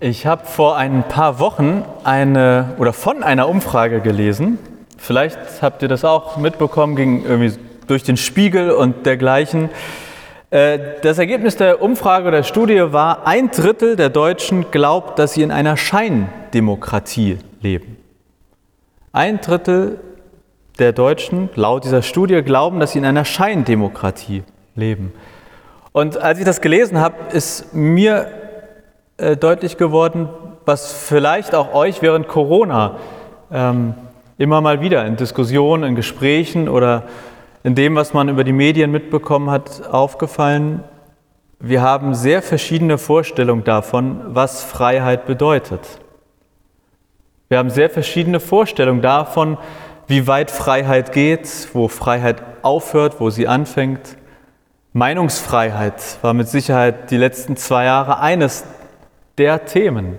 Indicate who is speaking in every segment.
Speaker 1: Ich habe vor ein paar Wochen eine oder von einer Umfrage gelesen. Vielleicht habt ihr das auch mitbekommen, ging irgendwie durch den Spiegel und dergleichen. Äh, das Ergebnis der Umfrage oder der Studie war, ein Drittel der Deutschen glaubt, dass sie in einer Scheindemokratie leben. Ein Drittel der Deutschen, laut dieser Studie, glauben, dass sie in einer Scheindemokratie leben. Und als ich das gelesen habe, ist mir äh, deutlich geworden, was vielleicht auch euch während Corona ähm, immer mal wieder in Diskussionen, in Gesprächen oder in dem, was man über die Medien mitbekommen hat, aufgefallen. Wir haben sehr verschiedene Vorstellungen davon, was Freiheit bedeutet. Wir haben sehr verschiedene Vorstellungen davon, wie weit Freiheit geht, wo Freiheit aufhört, wo sie anfängt. Meinungsfreiheit war mit Sicherheit die letzten zwei Jahre eines der Themen.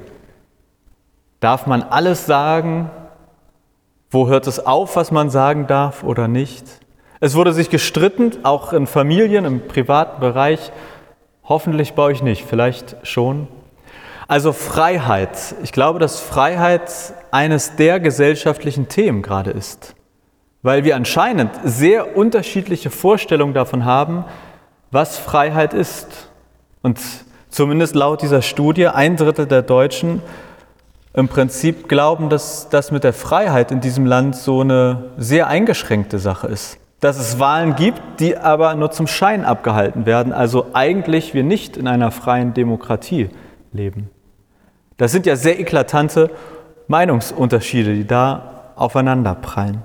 Speaker 1: Darf man alles sagen? Wo hört es auf, was man sagen darf oder nicht? Es wurde sich gestritten, auch in Familien, im privaten Bereich. Hoffentlich bei euch nicht, vielleicht schon. Also Freiheit. Ich glaube, dass Freiheit eines der gesellschaftlichen Themen gerade ist, weil wir anscheinend sehr unterschiedliche Vorstellungen davon haben, was Freiheit ist. Und zumindest laut dieser Studie, ein Drittel der Deutschen im Prinzip glauben, dass das mit der Freiheit in diesem Land so eine sehr eingeschränkte Sache ist. Dass es Wahlen gibt, die aber nur zum Schein abgehalten werden, also eigentlich wir nicht in einer freien Demokratie leben. Das sind ja sehr eklatante Meinungsunterschiede, die da aufeinander prallen.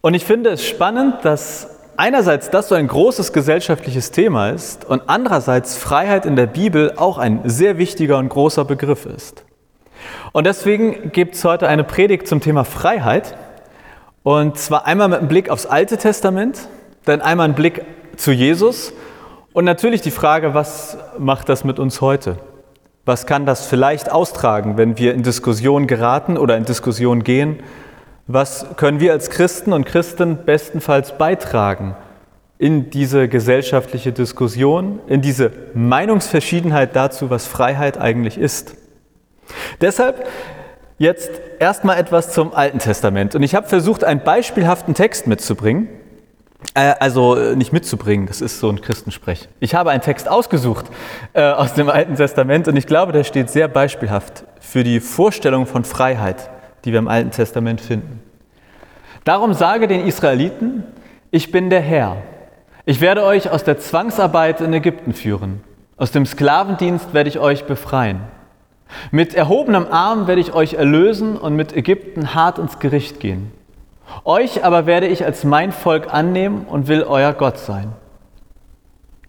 Speaker 1: Und ich finde es spannend, dass einerseits das so ein großes gesellschaftliches Thema ist und andererseits Freiheit in der Bibel auch ein sehr wichtiger und großer Begriff ist. Und deswegen gibt es heute eine Predigt zum Thema Freiheit. Und zwar einmal mit einem Blick aufs Alte Testament, dann einmal ein Blick zu Jesus und natürlich die Frage, was macht das mit uns heute? Was kann das vielleicht austragen, wenn wir in Diskussion geraten oder in Diskussion gehen? Was können wir als Christen und Christen bestenfalls beitragen in diese gesellschaftliche Diskussion, in diese Meinungsverschiedenheit dazu, was Freiheit eigentlich ist? Deshalb jetzt erstmal etwas zum Alten Testament. Und ich habe versucht, einen beispielhaften Text mitzubringen. Äh, also äh, nicht mitzubringen, das ist so ein Christensprech. Ich habe einen Text ausgesucht äh, aus dem Alten Testament und ich glaube, der steht sehr beispielhaft für die Vorstellung von Freiheit die wir im Alten Testament finden. Darum sage den Israeliten, ich bin der Herr. Ich werde euch aus der Zwangsarbeit in Ägypten führen. Aus dem Sklavendienst werde ich euch befreien. Mit erhobenem Arm werde ich euch erlösen und mit Ägypten hart ins Gericht gehen. Euch aber werde ich als mein Volk annehmen und will euer Gott sein.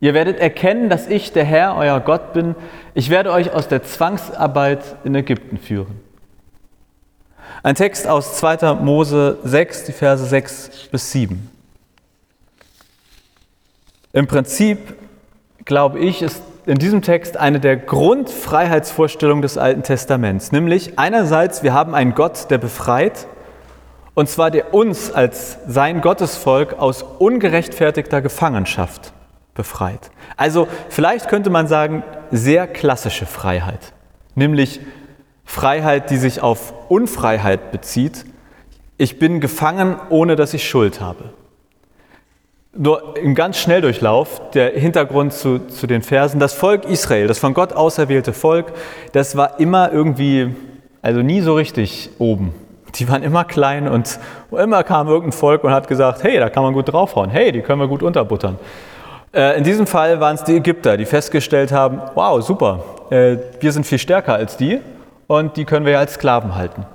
Speaker 1: Ihr werdet erkennen, dass ich der Herr, euer Gott bin. Ich werde euch aus der Zwangsarbeit in Ägypten führen. Ein Text aus 2. Mose 6, die Verse 6 bis 7. Im Prinzip, glaube ich, ist in diesem Text eine der Grundfreiheitsvorstellungen des Alten Testaments, nämlich einerseits, wir haben einen Gott, der befreit, und zwar der uns als sein Gottesvolk aus ungerechtfertigter Gefangenschaft befreit. Also vielleicht könnte man sagen, sehr klassische Freiheit, nämlich Freiheit, die sich auf Unfreiheit bezieht. Ich bin gefangen, ohne dass ich Schuld habe. Nur im ganz Schnelldurchlauf, der Hintergrund zu, zu den Versen, das Volk Israel, das von Gott auserwählte Volk, das war immer irgendwie, also nie so richtig oben. Die waren immer klein und immer kam irgendein Volk und hat gesagt, hey, da kann man gut draufhauen, hey, die können wir gut unterbuttern. Äh, in diesem Fall waren es die Ägypter, die festgestellt haben, wow, super, äh, wir sind viel stärker als die und die können wir ja als Sklaven halten.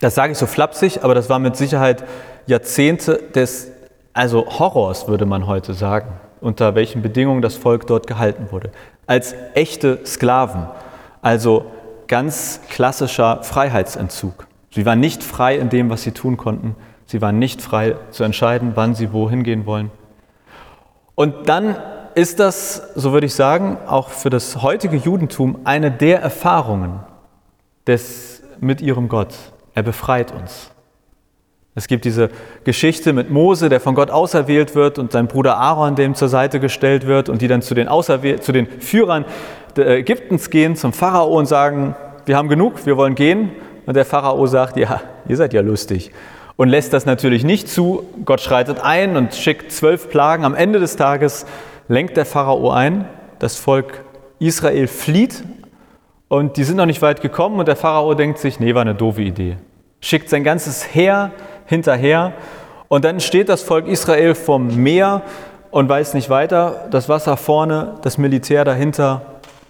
Speaker 1: Das sage ich so flapsig, aber das war mit Sicherheit Jahrzehnte des, also Horrors, würde man heute sagen, unter welchen Bedingungen das Volk dort gehalten wurde. Als echte Sklaven, also ganz klassischer Freiheitsentzug. Sie waren nicht frei in dem, was sie tun konnten. Sie waren nicht frei zu entscheiden, wann sie wohin gehen wollen. Und dann ist das, so würde ich sagen, auch für das heutige Judentum eine der Erfahrungen, des, mit ihrem Gott. Er befreit uns. Es gibt diese Geschichte mit Mose, der von Gott auserwählt wird und sein Bruder Aaron, dem zur Seite gestellt wird und die dann zu den, zu den Führern Ägyptens gehen, zum Pharao und sagen, wir haben genug, wir wollen gehen. Und der Pharao sagt, ja, ihr seid ja lustig. Und lässt das natürlich nicht zu. Gott schreitet ein und schickt zwölf Plagen. Am Ende des Tages lenkt der Pharao ein. Das Volk Israel flieht und die sind noch nicht weit gekommen und der Pharao denkt sich, nee, war eine doofe Idee. Schickt sein ganzes Heer hinterher. Und dann steht das Volk Israel vom Meer und weiß nicht weiter. Das Wasser vorne, das Militär dahinter.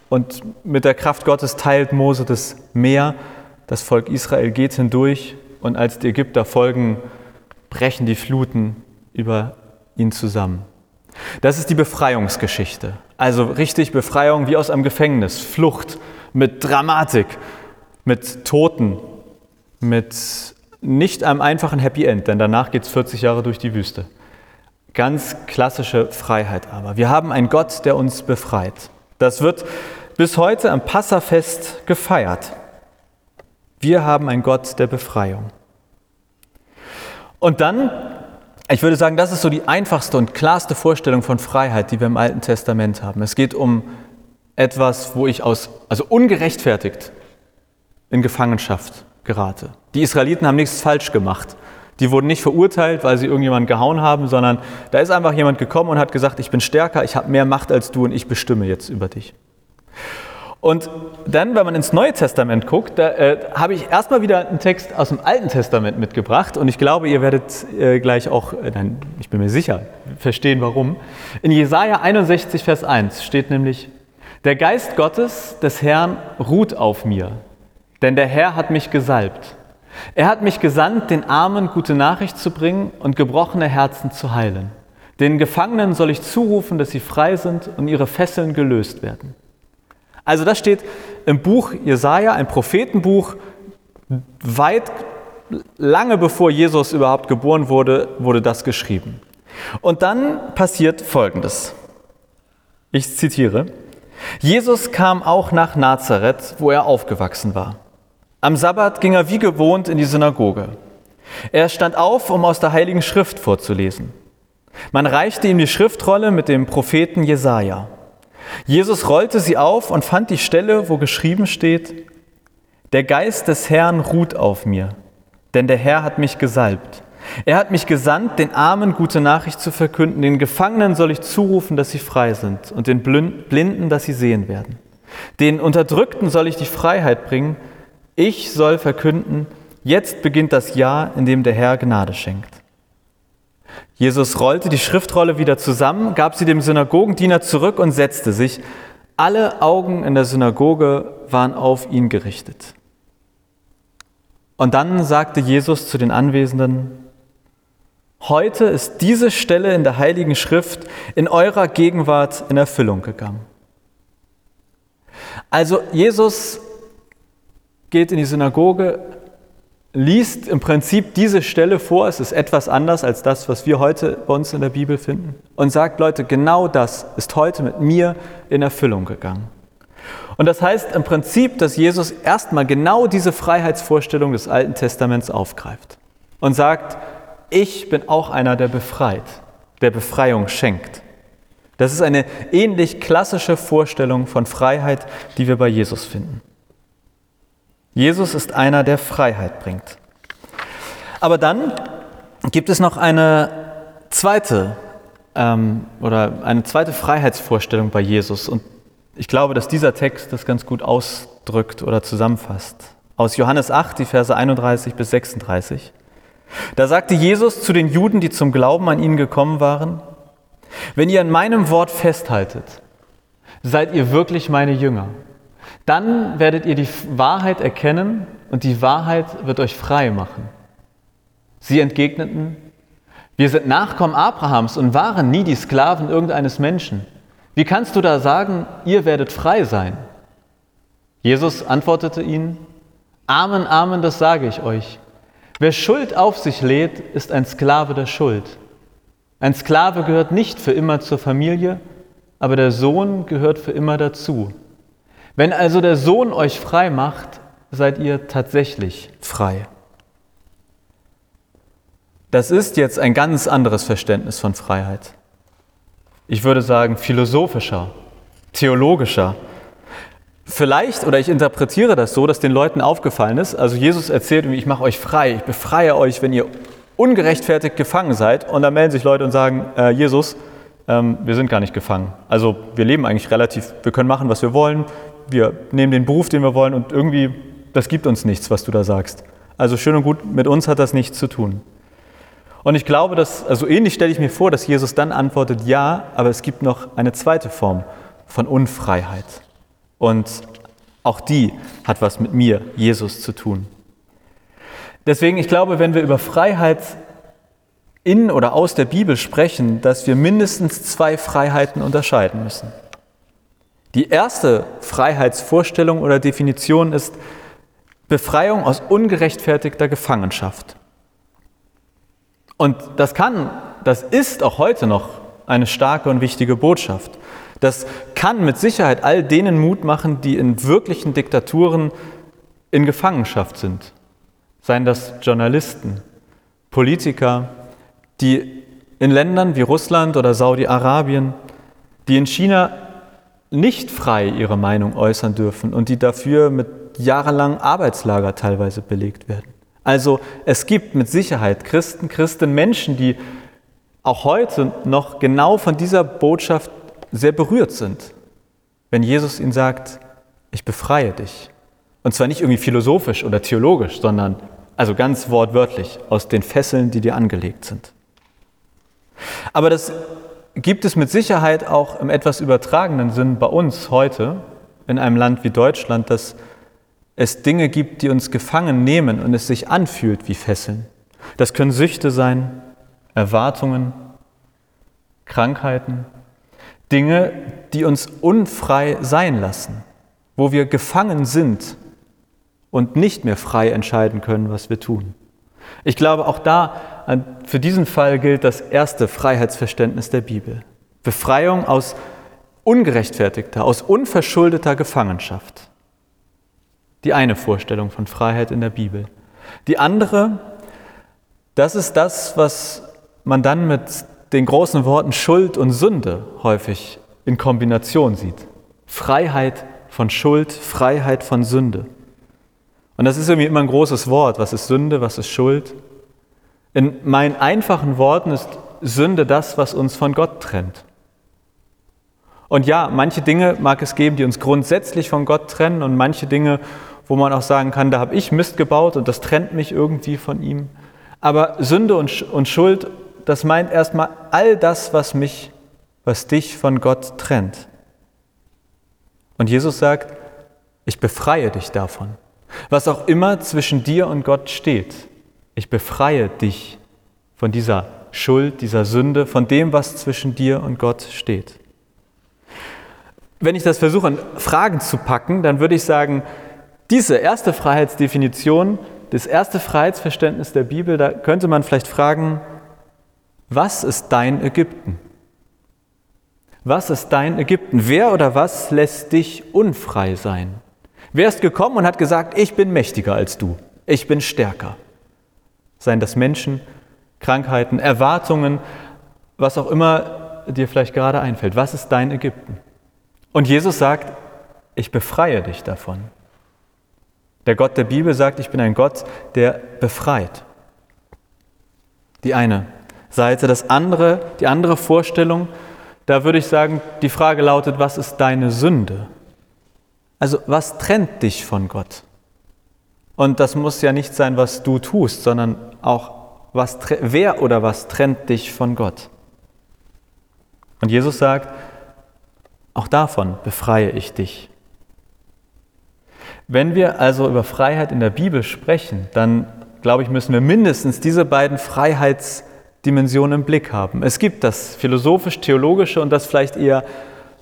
Speaker 1: Und mit der Kraft Gottes teilt Mose das Meer. Das Volk Israel geht hindurch. Und als die Ägypter folgen, brechen die Fluten über ihn zusammen. Das ist die Befreiungsgeschichte. Also richtig Befreiung wie aus einem Gefängnis. Flucht mit Dramatik, mit Toten, mit nicht einem einfachen Happy End, denn danach geht es 40 Jahre durch die Wüste. Ganz klassische Freiheit aber. Wir haben einen Gott, der uns befreit. Das wird bis heute am Passafest gefeiert. Wir haben einen Gott der Befreiung. Und dann, ich würde sagen, das ist so die einfachste und klarste Vorstellung von Freiheit, die wir im Alten Testament haben. Es geht um etwas, wo ich aus, also ungerechtfertigt in Gefangenschaft gerate. Die Israeliten haben nichts falsch gemacht. Die wurden nicht verurteilt, weil sie irgendjemanden gehauen haben, sondern da ist einfach jemand gekommen und hat gesagt, ich bin stärker, ich habe mehr Macht als du und ich bestimme jetzt über dich. Und dann, wenn man ins Neue Testament guckt, da äh, habe ich erstmal wieder einen Text aus dem Alten Testament mitgebracht und ich glaube, ihr werdet äh, gleich auch, äh, nein, ich bin mir sicher, verstehen warum. In Jesaja 61, Vers 1 steht nämlich, der Geist Gottes des Herrn ruht auf mir, denn der Herr hat mich gesalbt. Er hat mich gesandt, den Armen gute Nachricht zu bringen und gebrochene Herzen zu heilen. Den Gefangenen soll ich zurufen, dass sie frei sind und ihre Fesseln gelöst werden. Also das steht im Buch Jesaja, ein Prophetenbuch, weit lange bevor Jesus überhaupt geboren wurde, wurde das geschrieben. Und dann passiert Folgendes. Ich zitiere. Jesus kam auch nach Nazareth, wo er aufgewachsen war. Am Sabbat ging er wie gewohnt in die Synagoge. Er stand auf, um aus der Heiligen Schrift vorzulesen. Man reichte ihm die Schriftrolle mit dem Propheten Jesaja. Jesus rollte sie auf und fand die Stelle, wo geschrieben steht: Der Geist des Herrn ruht auf mir, denn der Herr hat mich gesalbt. Er hat mich gesandt, den Armen gute Nachricht zu verkünden. Den Gefangenen soll ich zurufen, dass sie frei sind, und den Blinden, dass sie sehen werden. Den Unterdrückten soll ich die Freiheit bringen ich soll verkünden, jetzt beginnt das Jahr, in dem der Herr Gnade schenkt. Jesus rollte die Schriftrolle wieder zusammen, gab sie dem Synagogendiener zurück und setzte sich. Alle Augen in der Synagoge waren auf ihn gerichtet. Und dann sagte Jesus zu den Anwesenden, heute ist diese Stelle in der Heiligen Schrift in eurer Gegenwart in Erfüllung gegangen. Also Jesus geht in die Synagoge, liest im Prinzip diese Stelle vor, es ist etwas anders als das, was wir heute bei uns in der Bibel finden, und sagt, Leute, genau das ist heute mit mir in Erfüllung gegangen. Und das heißt im Prinzip, dass Jesus erstmal genau diese Freiheitsvorstellung des Alten Testaments aufgreift und sagt, ich bin auch einer, der befreit, der Befreiung schenkt. Das ist eine ähnlich klassische Vorstellung von Freiheit, die wir bei Jesus finden. Jesus ist einer, der Freiheit bringt. Aber dann gibt es noch eine zweite ähm, oder eine zweite Freiheitsvorstellung bei Jesus. Und ich glaube, dass dieser Text das ganz gut ausdrückt oder zusammenfasst. Aus Johannes 8, die Verse 31 bis 36. Da sagte Jesus zu den Juden, die zum Glauben an ihn gekommen waren, wenn ihr an meinem Wort festhaltet, seid ihr wirklich meine Jünger. Dann werdet ihr die Wahrheit erkennen und die Wahrheit wird euch frei machen. Sie entgegneten, wir sind Nachkommen Abrahams und waren nie die Sklaven irgendeines Menschen. Wie kannst du da sagen, ihr werdet frei sein? Jesus antwortete ihnen, Amen, Amen, das sage ich euch. Wer Schuld auf sich lädt, ist ein Sklave der Schuld. Ein Sklave gehört nicht für immer zur Familie, aber der Sohn gehört für immer dazu. Wenn also der Sohn euch frei macht, seid ihr tatsächlich frei. das ist jetzt ein ganz anderes Verständnis von Freiheit. Ich würde sagen philosophischer, theologischer. Vielleicht, oder ich interpretiere das so, dass den Leuten aufgefallen ist, also Jesus erzählt ich mache euch frei, ich befreie euch, wenn ihr ungerechtfertigt gefangen seid. Und dann melden sich Leute und sagen, äh, Jesus, ähm, wir sind gar nicht gefangen. Also wir leben eigentlich relativ, wir können machen, was wir wollen, wir nehmen den Beruf, den wir wollen und irgendwie, das gibt uns nichts, was du da sagst. Also schön und gut, mit uns hat das nichts zu tun. Und ich glaube, dass, also ähnlich stelle ich mir vor, dass Jesus dann antwortet, ja, aber es gibt noch eine zweite Form von Unfreiheit. Und auch die hat was mit mir, Jesus, zu tun. Deswegen, ich glaube, wenn wir über Freiheit in oder aus der Bibel sprechen, dass wir mindestens zwei Freiheiten unterscheiden müssen. Die erste Freiheitsvorstellung oder Definition ist Befreiung aus ungerechtfertigter Gefangenschaft. Und das kann, das ist auch heute noch eine starke und wichtige Botschaft. Das kann mit Sicherheit all denen Mut machen, die in wirklichen Diktaturen in Gefangenschaft sind. Seien das Journalisten, Politiker, die in Ländern wie Russland oder Saudi-Arabien, die in China nicht frei ihre Meinung äußern dürfen und die dafür mit jahrelangen Arbeitslager teilweise belegt werden. Also es gibt mit Sicherheit Christen, Christen, Menschen, die auch heute noch genau von dieser Botschaft sehr berührt sind, wenn Jesus ihnen sagt, ich befreie dich. Und zwar nicht irgendwie philosophisch oder theologisch, sondern also ganz wortwörtlich aus den Fesseln, die dir angelegt sind. Aber das gibt es mit Sicherheit auch im etwas übertragenen Sinn bei uns heute in einem Land wie Deutschland, das es Dinge gibt, die uns gefangen nehmen und es sich anfühlt wie Fesseln. Das können Süchte sein, Erwartungen, Krankheiten, Dinge, die uns unfrei sein lassen, wo wir gefangen sind und nicht mehr frei entscheiden können, was wir tun. Ich glaube, auch da, für diesen Fall gilt das erste Freiheitsverständnis der Bibel. Befreiung aus ungerechtfertigter, aus unverschuldeter Gefangenschaft. Die eine Vorstellung von Freiheit in der Bibel. Die andere, das ist das, was man dann mit den großen Worten Schuld und Sünde häufig in Kombination sieht. Freiheit von Schuld, Freiheit von Sünde. Und das ist irgendwie immer ein großes Wort. Was ist Sünde? Was ist Schuld? In meinen einfachen Worten ist Sünde das, was uns von Gott trennt. Und ja, manche Dinge mag es geben, die uns grundsätzlich von Gott trennen und manche Dinge, wo man auch sagen kann, da habe ich Mist gebaut und das trennt mich irgendwie von ihm. Aber Sünde und, und Schuld, das meint erstmal all das, was mich, was dich von Gott trennt. Und Jesus sagt, ich befreie dich davon. Was auch immer zwischen dir und Gott steht, ich befreie dich von dieser Schuld, dieser Sünde, von dem, was zwischen dir und Gott steht. Wenn ich das versuche, in Fragen zu packen, dann würde ich sagen, diese erste Freiheitsdefinition, das erste Freiheitsverständnis der Bibel, da könnte man vielleicht fragen, was ist dein Ägypten? Was ist dein Ägypten? Wer oder was lässt dich unfrei sein? Wer ist gekommen und hat gesagt, ich bin mächtiger als du, ich bin stärker? Seien das Menschen, Krankheiten, Erwartungen, was auch immer dir vielleicht gerade einfällt. Was ist dein Ägypten? Und Jesus sagt, ich befreie dich davon. Der Gott der Bibel sagt, ich bin ein Gott, der befreit. Die eine Seite. Das andere, die andere Vorstellung, da würde ich sagen, die Frage lautet, was ist deine Sünde? Also was trennt dich von Gott? Und das muss ja nicht sein, was du tust, sondern auch, was, wer oder was trennt dich von Gott? Und Jesus sagt, auch davon befreie ich dich. Wenn wir also über Freiheit in der Bibel sprechen, dann glaube ich, müssen wir mindestens diese beiden Freiheitsdimensionen im Blick haben. Es gibt das philosophisch-theologische und das vielleicht eher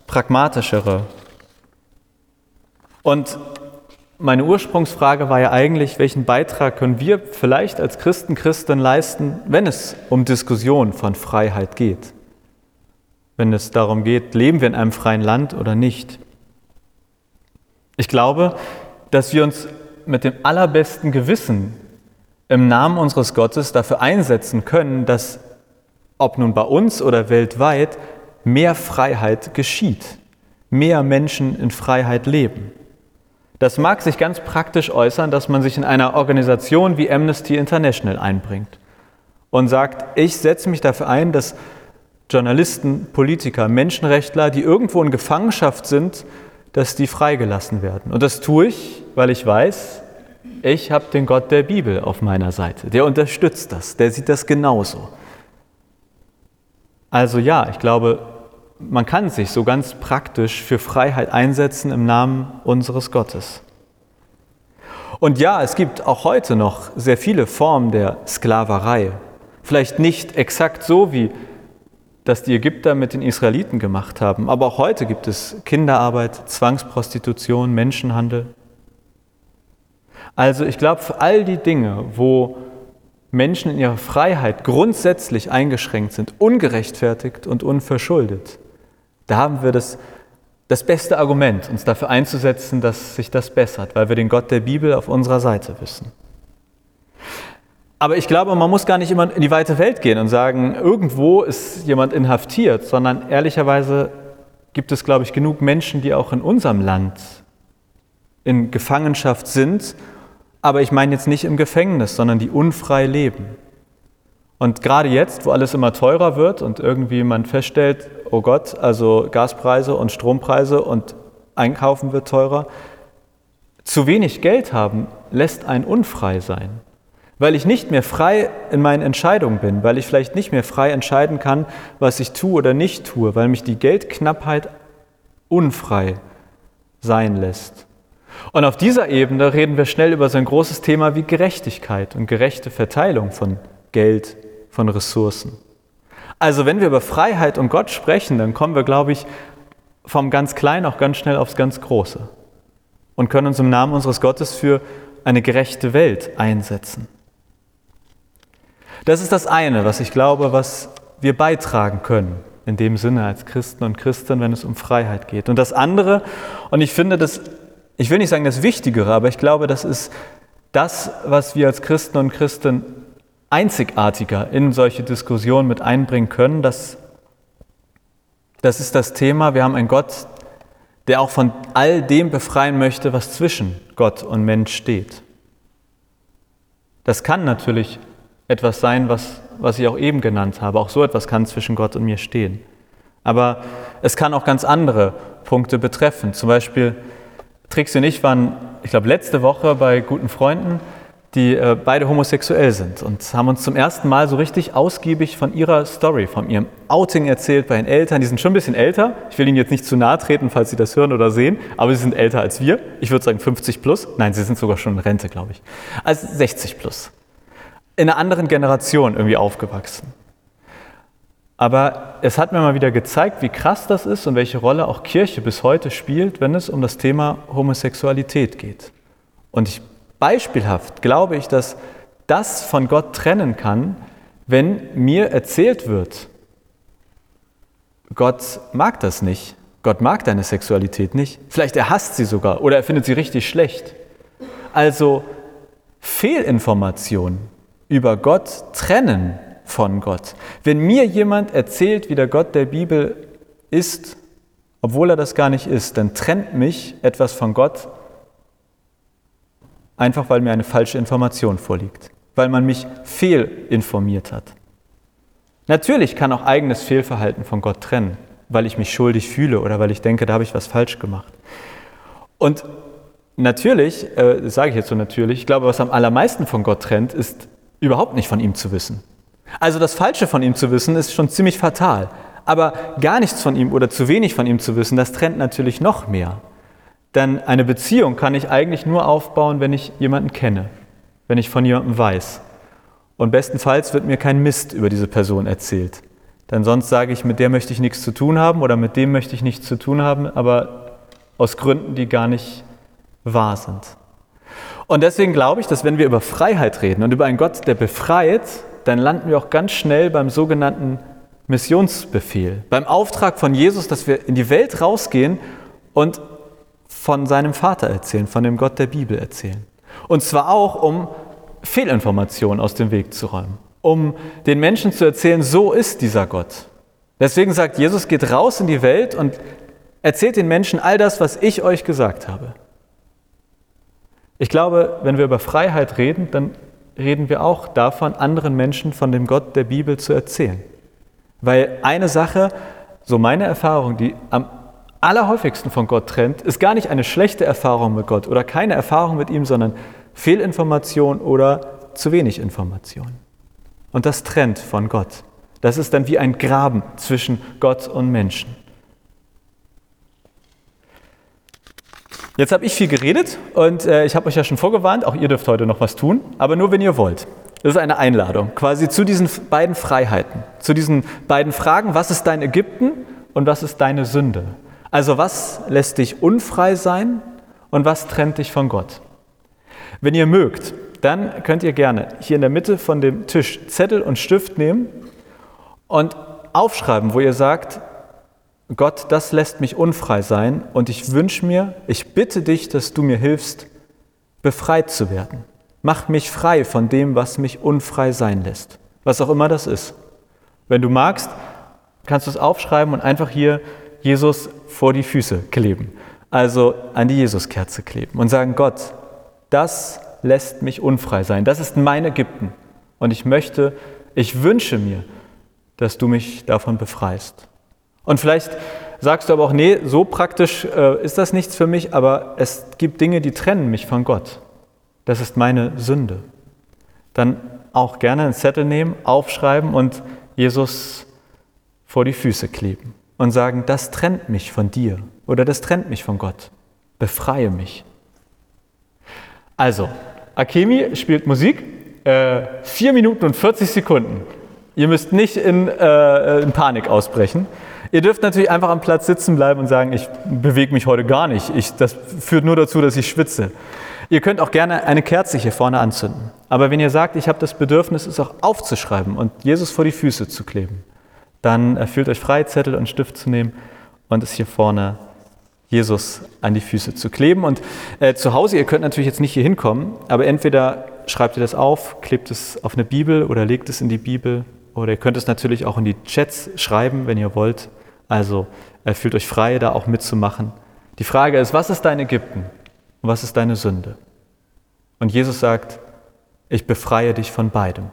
Speaker 1: pragmatischere. Und meine Ursprungsfrage war ja eigentlich, welchen Beitrag können wir vielleicht als Christen, Christen leisten, wenn es um Diskussion von Freiheit geht? Wenn es darum geht, leben wir in einem freien Land oder nicht? Ich glaube, dass wir uns mit dem allerbesten Gewissen im Namen unseres Gottes dafür einsetzen können, dass, ob nun bei uns oder weltweit, mehr Freiheit geschieht, mehr Menschen in Freiheit leben. Das mag sich ganz praktisch äußern, dass man sich in einer Organisation wie Amnesty International einbringt und sagt, ich setze mich dafür ein, dass Journalisten, Politiker, Menschenrechtler, die irgendwo in Gefangenschaft sind, dass die freigelassen werden. Und das tue ich, weil ich weiß, ich habe den Gott der Bibel auf meiner Seite. Der unterstützt das, der sieht das genauso. Also ja, ich glaube, man kann sich so ganz praktisch für Freiheit einsetzen im Namen unseres Gottes. Und ja, es gibt auch heute noch sehr viele Formen der Sklaverei. Vielleicht nicht exakt so, wie das die Ägypter mit den Israeliten gemacht haben, aber auch heute gibt es Kinderarbeit, Zwangsprostitution, Menschenhandel. Also ich glaube, für all die Dinge, wo Menschen in ihrer Freiheit grundsätzlich eingeschränkt sind, ungerechtfertigt und unverschuldet, da haben wir das, das beste Argument, uns dafür einzusetzen, dass sich das bessert, weil wir den Gott der Bibel auf unserer Seite wissen. Aber ich glaube, man muss gar nicht immer in die weite Welt gehen und sagen, irgendwo ist jemand inhaftiert, sondern ehrlicherweise gibt es, glaube ich, genug Menschen, die auch in unserem Land in Gefangenschaft sind, aber ich meine jetzt nicht im Gefängnis, sondern die unfrei leben. Und gerade jetzt, wo alles immer teurer wird und irgendwie man feststellt, oh Gott, also Gaspreise und Strompreise und Einkaufen wird teurer, zu wenig Geld haben lässt einen unfrei sein weil ich nicht mehr frei in meinen Entscheidungen bin, weil ich vielleicht nicht mehr frei entscheiden kann, was ich tue oder nicht tue, weil mich die Geldknappheit unfrei sein lässt. Und auf dieser Ebene reden wir schnell über so ein großes Thema wie Gerechtigkeit und gerechte Verteilung von Geld, von Ressourcen. Also wenn wir über Freiheit und Gott sprechen, dann kommen wir, glaube ich, vom ganz Kleinen auch ganz schnell aufs ganz Große und können uns im Namen unseres Gottes für eine gerechte Welt einsetzen. Das ist das eine, was ich glaube, was wir beitragen können, in dem Sinne als Christen und Christen, wenn es um Freiheit geht. Und das andere, und ich finde das, ich will nicht sagen das Wichtigere, aber ich glaube, das ist das, was wir als Christen und Christen einzigartiger in solche Diskussionen mit einbringen können, das, das ist das Thema, wir haben einen Gott, der auch von all dem befreien möchte, was zwischen Gott und Mensch steht. Das kann natürlich etwas sein, was, was ich auch eben genannt habe. Auch so etwas kann zwischen Gott und mir stehen. Aber es kann auch ganz andere Punkte betreffen. Zum Beispiel, Trixie und ich waren, ich glaube, letzte Woche bei guten Freunden, die äh, beide homosexuell sind und haben uns zum ersten Mal so richtig ausgiebig von ihrer Story, von ihrem Outing erzählt bei den Eltern. Die sind schon ein bisschen älter. Ich will ihnen jetzt nicht zu nahe treten, falls sie das hören oder sehen, aber sie sind älter als wir. Ich würde sagen 50 plus. Nein, sie sind sogar schon in Rente, glaube ich. Also 60 plus in einer anderen Generation irgendwie aufgewachsen. Aber es hat mir mal wieder gezeigt, wie krass das ist und welche Rolle auch Kirche bis heute spielt, wenn es um das Thema Homosexualität geht. Und ich, beispielhaft glaube ich, dass das von Gott trennen kann, wenn mir erzählt wird, Gott mag das nicht, Gott mag deine Sexualität nicht, vielleicht er hasst sie sogar oder er findet sie richtig schlecht. Also Fehlinformationen über Gott trennen von Gott. Wenn mir jemand erzählt, wie der Gott der Bibel ist, obwohl er das gar nicht ist, dann trennt mich etwas von Gott, einfach weil mir eine falsche Information vorliegt, weil man mich fehlinformiert hat. Natürlich kann auch eigenes Fehlverhalten von Gott trennen, weil ich mich schuldig fühle oder weil ich denke, da habe ich was falsch gemacht. Und natürlich, äh, sage ich jetzt so natürlich, ich glaube, was am allermeisten von Gott trennt, ist überhaupt nicht von ihm zu wissen. Also das Falsche von ihm zu wissen, ist schon ziemlich fatal. Aber gar nichts von ihm oder zu wenig von ihm zu wissen, das trennt natürlich noch mehr. Denn eine Beziehung kann ich eigentlich nur aufbauen, wenn ich jemanden kenne, wenn ich von jemandem weiß. Und bestenfalls wird mir kein Mist über diese Person erzählt. Denn sonst sage ich, mit der möchte ich nichts zu tun haben oder mit dem möchte ich nichts zu tun haben, aber aus Gründen, die gar nicht wahr sind. Und deswegen glaube ich, dass wenn wir über Freiheit reden und über einen Gott, der befreit, dann landen wir auch ganz schnell beim sogenannten Missionsbefehl, beim Auftrag von Jesus, dass wir in die Welt rausgehen und von seinem Vater erzählen, von dem Gott der Bibel erzählen. Und zwar auch, um Fehlinformationen aus dem Weg zu räumen, um den Menschen zu erzählen, so ist dieser Gott. Deswegen sagt Jesus, geht raus in die Welt und erzählt den Menschen all das, was ich euch gesagt habe. Ich glaube, wenn wir über Freiheit reden, dann reden wir auch davon, anderen Menschen von dem Gott der Bibel zu erzählen. Weil eine Sache, so meine Erfahrung, die am allerhäufigsten von Gott trennt, ist gar nicht eine schlechte Erfahrung mit Gott oder keine Erfahrung mit ihm, sondern Fehlinformation oder zu wenig Information. Und das trennt von Gott. Das ist dann wie ein Graben zwischen Gott und Menschen. Jetzt habe ich viel geredet und äh, ich habe euch ja schon vorgewarnt, auch ihr dürft heute noch was tun, aber nur wenn ihr wollt. Das ist eine Einladung quasi zu diesen beiden Freiheiten, zu diesen beiden Fragen, was ist dein Ägypten und was ist deine Sünde? Also was lässt dich unfrei sein und was trennt dich von Gott? Wenn ihr mögt, dann könnt ihr gerne hier in der Mitte von dem Tisch Zettel und Stift nehmen und aufschreiben, wo ihr sagt, Gott, das lässt mich unfrei sein und ich wünsche mir, ich bitte dich, dass du mir hilfst, befreit zu werden. Mach mich frei von dem, was mich unfrei sein lässt, was auch immer das ist. Wenn du magst, kannst du es aufschreiben und einfach hier Jesus vor die Füße kleben, also an die Jesuskerze kleben und sagen, Gott, das lässt mich unfrei sein, das ist mein Ägypten und ich möchte, ich wünsche mir, dass du mich davon befreist. Und vielleicht sagst du aber auch, nee, so praktisch äh, ist das nichts für mich, aber es gibt Dinge, die trennen mich von Gott. Das ist meine Sünde. Dann auch gerne einen Zettel nehmen, aufschreiben und Jesus vor die Füße kleben und sagen, das trennt mich von dir oder das trennt mich von Gott. Befreie mich. Also, Akemi spielt Musik, äh, 4 Minuten und 40 Sekunden. Ihr müsst nicht in, äh, in Panik ausbrechen. Ihr dürft natürlich einfach am Platz sitzen bleiben und sagen, ich bewege mich heute gar nicht. Ich, das führt nur dazu, dass ich schwitze. Ihr könnt auch gerne eine Kerze hier vorne anzünden. Aber wenn ihr sagt, ich habe das Bedürfnis, es auch aufzuschreiben und Jesus vor die Füße zu kleben, dann fühlt euch frei, Zettel und Stift zu nehmen und es hier vorne Jesus an die Füße zu kleben. Und äh, zu Hause, ihr könnt natürlich jetzt nicht hier hinkommen, aber entweder schreibt ihr das auf, klebt es auf eine Bibel oder legt es in die Bibel oder ihr könnt es natürlich auch in die Chats schreiben, wenn ihr wollt. Also äh, fühlt euch frei, da auch mitzumachen. Die Frage ist, was ist dein Ägypten und was ist deine Sünde? Und Jesus sagt, ich befreie dich von beidem,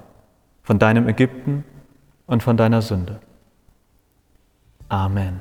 Speaker 1: von deinem Ägypten und von deiner Sünde. Amen.